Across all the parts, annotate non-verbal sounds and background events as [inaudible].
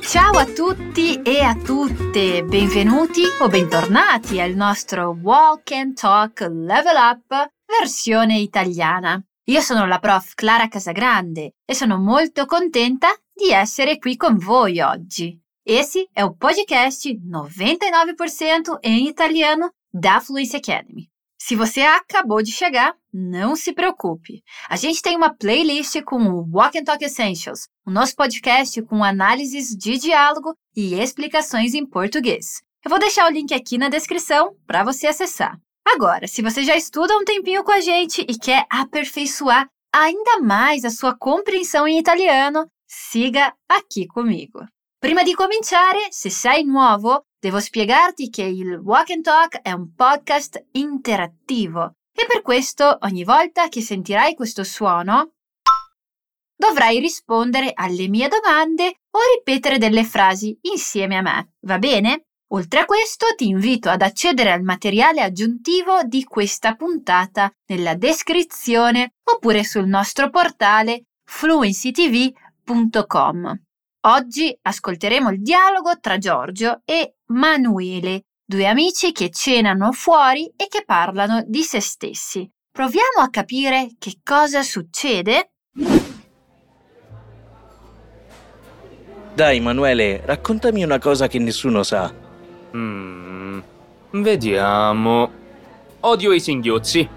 Ciao a tutti e a tutte, benvenuti o bentornati al nostro Walk and Talk Level Up versione italiana. Io sono la prof Clara Casagrande e sono molto contenta di essere qui con voi oggi. Esse é o podcast 99% em italiano da Fluency Academy. Se você acabou de chegar, não se preocupe. A gente tem uma playlist com o Walk and Talk Essentials, o nosso podcast com análises de diálogo e explicações em português. Eu vou deixar o link aqui na descrição para você acessar. Agora, se você já estuda um tempinho com a gente e quer aperfeiçoar ainda mais a sua compreensão em italiano, siga aqui comigo. Prima di cominciare, se sei nuovo, devo spiegarti che il Walk and Talk è un podcast interattivo e per questo ogni volta che sentirai questo suono dovrai rispondere alle mie domande o ripetere delle frasi insieme a me, va bene? Oltre a questo ti invito ad accedere al materiale aggiuntivo di questa puntata nella descrizione oppure sul nostro portale fluencytv.com. Oggi ascolteremo il dialogo tra Giorgio e Manuele, due amici che cenano fuori e che parlano di se stessi. Proviamo a capire che cosa succede? Dai, Emanuele, raccontami una cosa che nessuno sa. Mm, vediamo. Odio i singhiozzi.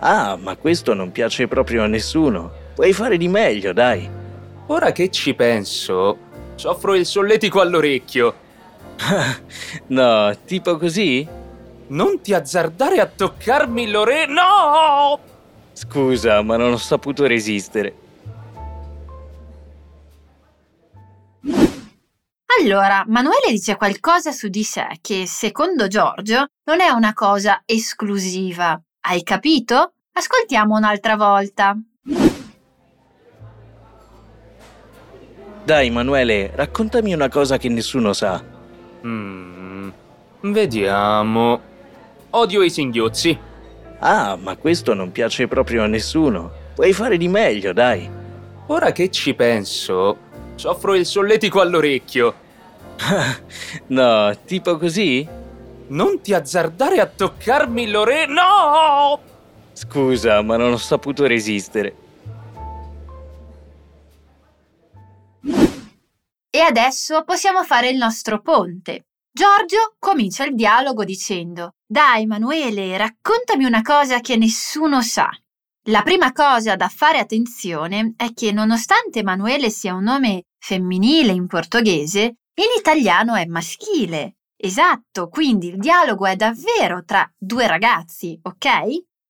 Ah, ma questo non piace proprio a nessuno. Puoi fare di meglio, dai. Ora che ci penso, soffro il solletico all'orecchio. No, tipo così? Non ti azzardare a toccarmi l'orecchio. No! Scusa, ma non ho saputo resistere. Allora, Manuele dice qualcosa su di sé che, secondo Giorgio, non è una cosa esclusiva. Hai capito? Ascoltiamo un'altra volta. Dai, Manuele, raccontami una cosa che nessuno sa. Mm, vediamo. Odio i singhiozzi. Ah, ma questo non piace proprio a nessuno. Puoi fare di meglio, dai. Ora che ci penso, soffro il solletico all'orecchio. [laughs] no, tipo così? Non ti azzardare a toccarmi l'orecchio. No! Scusa, ma non ho saputo resistere. E adesso possiamo fare il nostro ponte. Giorgio comincia il dialogo dicendo: Dai, Emanuele, raccontami una cosa che nessuno sa. La prima cosa da fare attenzione è che, nonostante Emanuele sia un nome femminile in portoghese, in italiano è maschile. Esatto, quindi il dialogo è davvero tra due ragazzi, ok?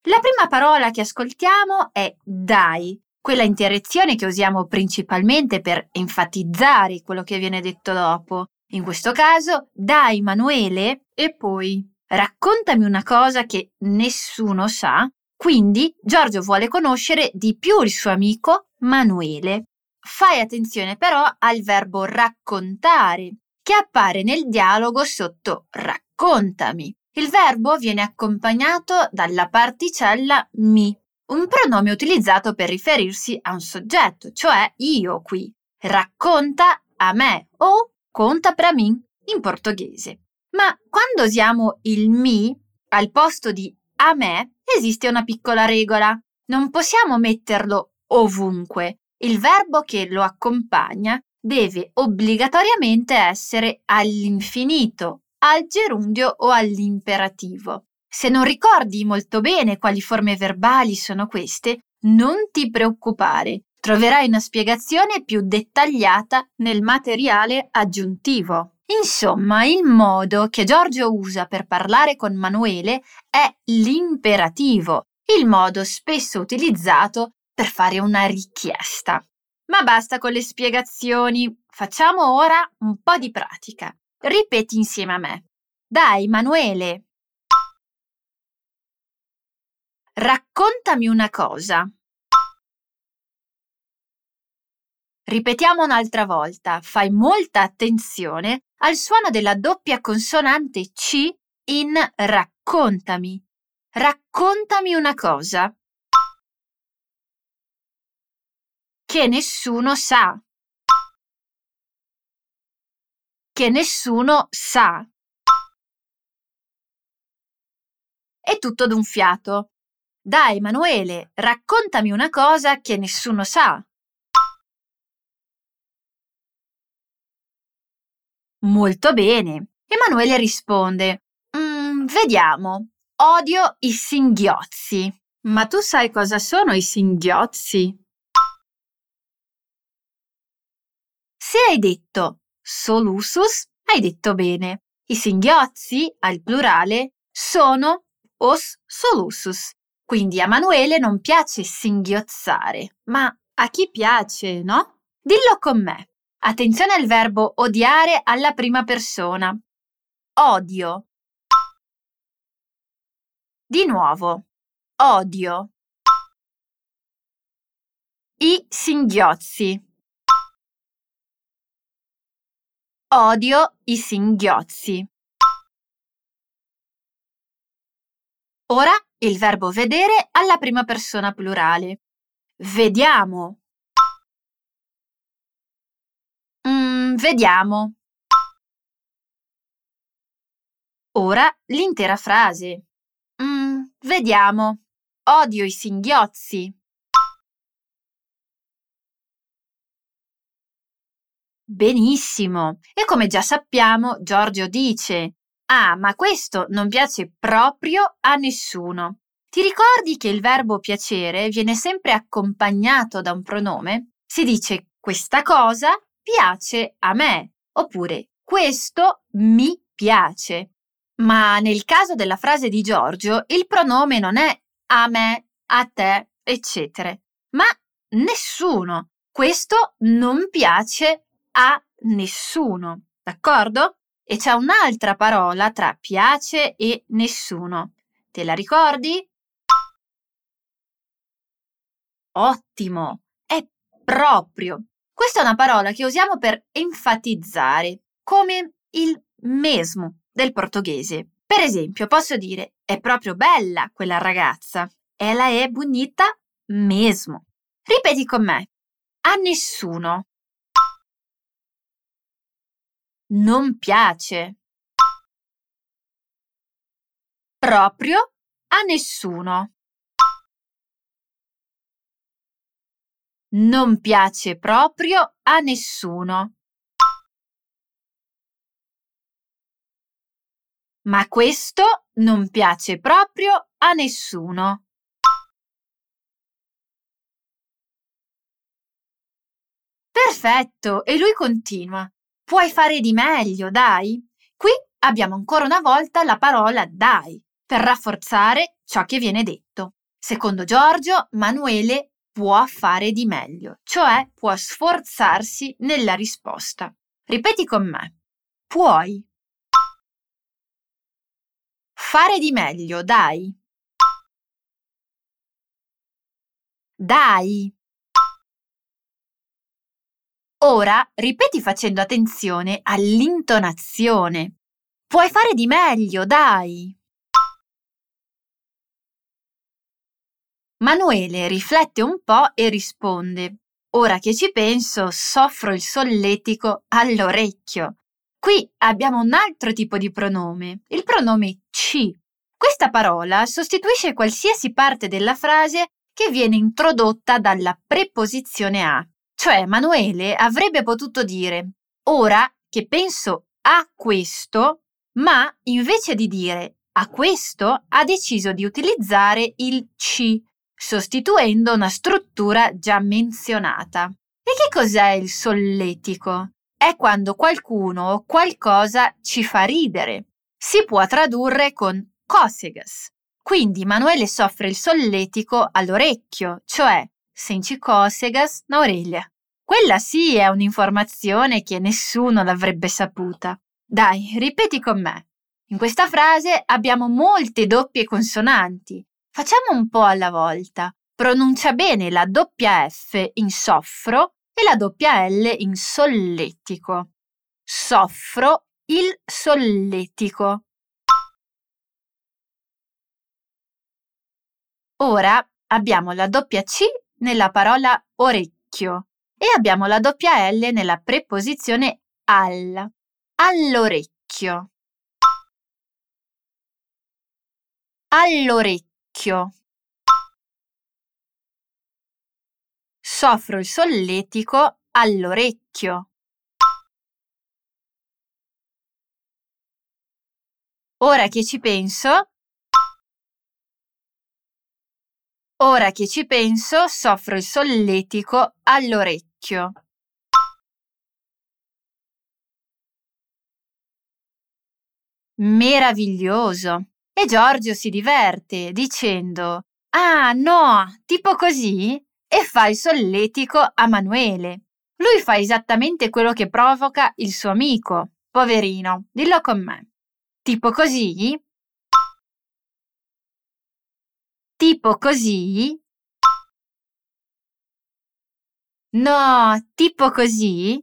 La prima parola che ascoltiamo è dai, quella interazione che usiamo principalmente per enfatizzare quello che viene detto dopo. In questo caso, dai Manuele e poi raccontami una cosa che nessuno sa. Quindi Giorgio vuole conoscere di più il suo amico Manuele. Fai attenzione però al verbo raccontare, che appare nel dialogo sotto raccontami. Il verbo viene accompagnato dalla particella mi, un pronome utilizzato per riferirsi a un soggetto, cioè io qui. Racconta a me o conta pra mim in portoghese. Ma quando usiamo il mi al posto di a me, esiste una piccola regola. Non possiamo metterlo ovunque, il verbo che lo accompagna deve obbligatoriamente essere all'infinito, al gerundio o all'imperativo. Se non ricordi molto bene quali forme verbali sono queste, non ti preoccupare, troverai una spiegazione più dettagliata nel materiale aggiuntivo. Insomma, il modo che Giorgio usa per parlare con Manuele è l'imperativo, il modo spesso utilizzato per fare una richiesta. Ma basta con le spiegazioni, facciamo ora un po' di pratica. Ripeti insieme a me. Dai, Manuele. Raccontami una cosa. Ripetiamo un'altra volta, fai molta attenzione al suono della doppia consonante C in raccontami. Raccontami una cosa. che nessuno sa. Che nessuno sa. È tutto d'un fiato. Dai, Emanuele, raccontami una cosa che nessuno sa. Molto bene. Emanuele risponde: "Mm, vediamo. Odio i singhiozzi. Ma tu sai cosa sono i singhiozzi? Se hai detto solusus, hai detto bene. I singhiozzi, al plurale, sono os solusus. Quindi a Manuele non piace singhiozzare, ma a chi piace, no? Dillo con me. Attenzione al verbo odiare alla prima persona. Odio. Di nuovo. Odio. I singhiozzi. Odio i singhiozzi. Ora il verbo vedere alla prima persona plurale. Vediamo. Mm, vediamo. Ora l'intera frase. Mm, vediamo. Odio i singhiozzi. Benissimo. E come già sappiamo, Giorgio dice Ah, ma questo non piace proprio a nessuno. Ti ricordi che il verbo piacere viene sempre accompagnato da un pronome? Si dice questa cosa piace a me oppure questo mi piace. Ma nel caso della frase di Giorgio il pronome non è a me, a te, eccetera, ma nessuno. Questo non piace a nessuno, d'accordo? E c'è un'altra parola tra piace e nessuno. Te la ricordi? Ottimo, è proprio. Questa è una parola che usiamo per enfatizzare, come il mesmo del portoghese. Per esempio, posso dire è proprio bella quella ragazza. Ela è bonita mesmo. Ripeti con me. A nessuno. Non piace. Proprio a nessuno. Non piace proprio a nessuno. Ma questo non piace proprio a nessuno. Perfetto, e lui continua. Puoi fare di meglio, dai. Qui abbiamo ancora una volta la parola dai per rafforzare ciò che viene detto. Secondo Giorgio, Manuele può fare di meglio, cioè può sforzarsi nella risposta. Ripeti con me. Puoi. Fare di meglio, dai. Dai. Ora ripeti facendo attenzione all'intonazione. Puoi fare di meglio, dai. Manuele riflette un po' e risponde. Ora che ci penso, soffro il solletico all'orecchio. Qui abbiamo un altro tipo di pronome, il pronome ci. Questa parola sostituisce qualsiasi parte della frase che viene introdotta dalla preposizione a. Cioè Emanuele avrebbe potuto dire ora che penso a questo, ma invece di dire a questo ha deciso di utilizzare il ci, sostituendo una struttura già menzionata. E che cos'è il solletico? È quando qualcuno o qualcosa ci fa ridere. Si può tradurre con cosegas. Quindi Emanuele soffre il solletico all'orecchio, cioè senti cosegas na orelha. Quella sì è un'informazione che nessuno l'avrebbe saputa. Dai, ripeti con me. In questa frase abbiamo molte doppie consonanti. Facciamo un po' alla volta. Pronuncia bene la doppia F in soffro e la doppia L in solletico. Soffro il solletico. Ora abbiamo la doppia C nella parola orecchio. E abbiamo la doppia L nella preposizione al, all'orecchio. All'orecchio. Soffro il solletico all'orecchio. Ora che ci penso, ora che ci penso, soffro il solletico all'orecchio. Meraviglioso! E Giorgio si diverte dicendo Ah no, tipo così? E fa il solletico a Manuele. Lui fa esattamente quello che provoca il suo amico. Poverino, dillo con me. Tipo così? Tipo così? No, tipo così?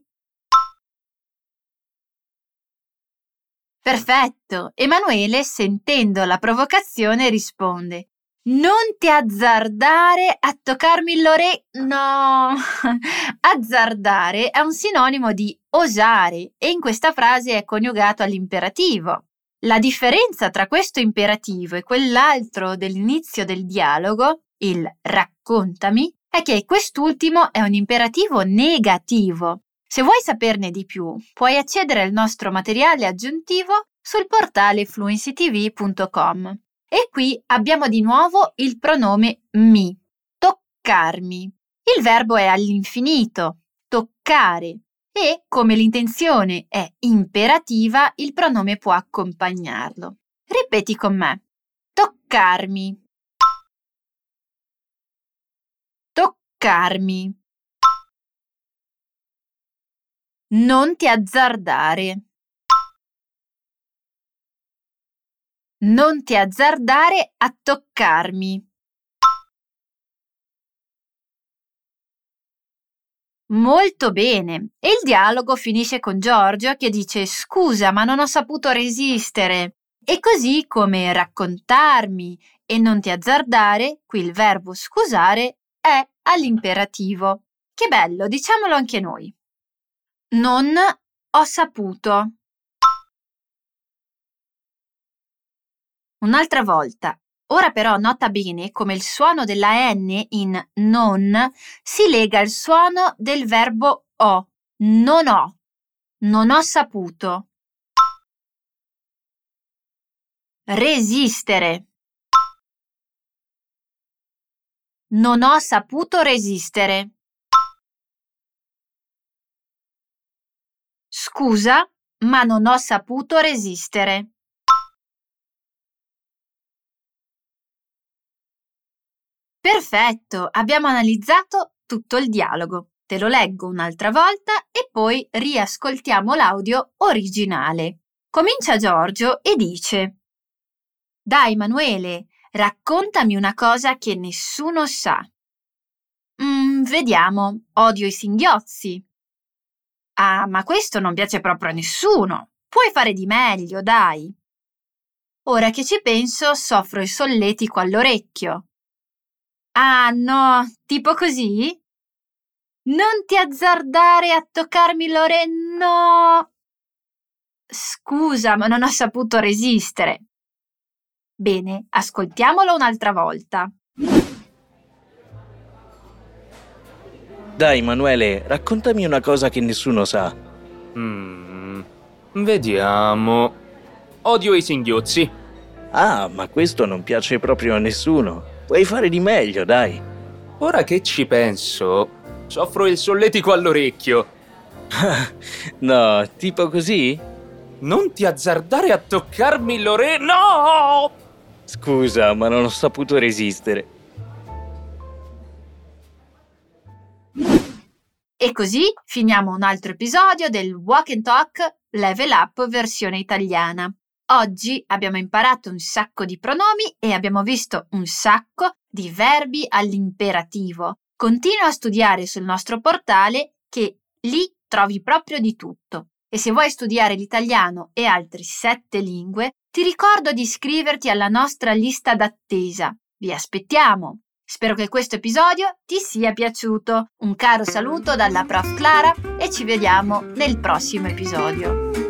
Perfetto. Emanuele, sentendo la provocazione, risponde non ti azzardare a toccarmi l'orecchio. No, [laughs] azzardare è un sinonimo di osare e in questa frase è coniugato all'imperativo. La differenza tra questo imperativo e quell'altro dell'inizio del dialogo, il raccontami, è che quest'ultimo è un imperativo negativo. Se vuoi saperne di più, puoi accedere al nostro materiale aggiuntivo sul portale fluencytv.com. E qui abbiamo di nuovo il pronome mi, toccarmi. Il verbo è all'infinito, toccare, e come l'intenzione è imperativa, il pronome può accompagnarlo. Ripeti con me. Toccarmi. Toccarmi. Non ti azzardare. Non ti azzardare a toccarmi. Molto bene. E il dialogo finisce con Giorgio che dice scusa ma non ho saputo resistere. E così come raccontarmi e non ti azzardare, qui il verbo scusare è all'imperativo. Che bello, diciamolo anche noi. Non ho saputo. Un'altra volta. Ora però nota bene come il suono della N in non si lega al suono del verbo ho. Non ho. Non ho saputo. Resistere. Non ho saputo resistere. Scusa, ma non ho saputo resistere. Perfetto, abbiamo analizzato tutto il dialogo. Te lo leggo un'altra volta e poi riascoltiamo l'audio originale. Comincia Giorgio e dice Dai Manuele, raccontami una cosa che nessuno sa. Mm, vediamo, odio i singhiozzi. Ah, ma questo non piace proprio a nessuno. Puoi fare di meglio, dai. Ora che ci penso, soffro il solletico all'orecchio. Ah no, tipo così? Non ti azzardare a toccarmi l'ore... No! Scusa, ma non ho saputo resistere. Bene, ascoltiamolo un'altra volta. Dai, Manuele, raccontami una cosa che nessuno sa. Mm, vediamo. Odio i singhiozzi. Ah, ma questo non piace proprio a nessuno. Puoi fare di meglio, dai. Ora che ci penso, soffro il solletico all'orecchio. [laughs] no, tipo così? Non ti azzardare a toccarmi l'orecchio. No! Scusa, ma non ho saputo resistere. E così finiamo un altro episodio del Walk and Talk Level Up versione italiana. Oggi abbiamo imparato un sacco di pronomi e abbiamo visto un sacco di verbi all'imperativo. Continua a studiare sul nostro portale che lì trovi proprio di tutto. E se vuoi studiare l'italiano e altre sette lingue, ti ricordo di iscriverti alla nostra lista d'attesa. Vi aspettiamo! Spero che questo episodio ti sia piaciuto. Un caro saluto dalla prof Clara e ci vediamo nel prossimo episodio.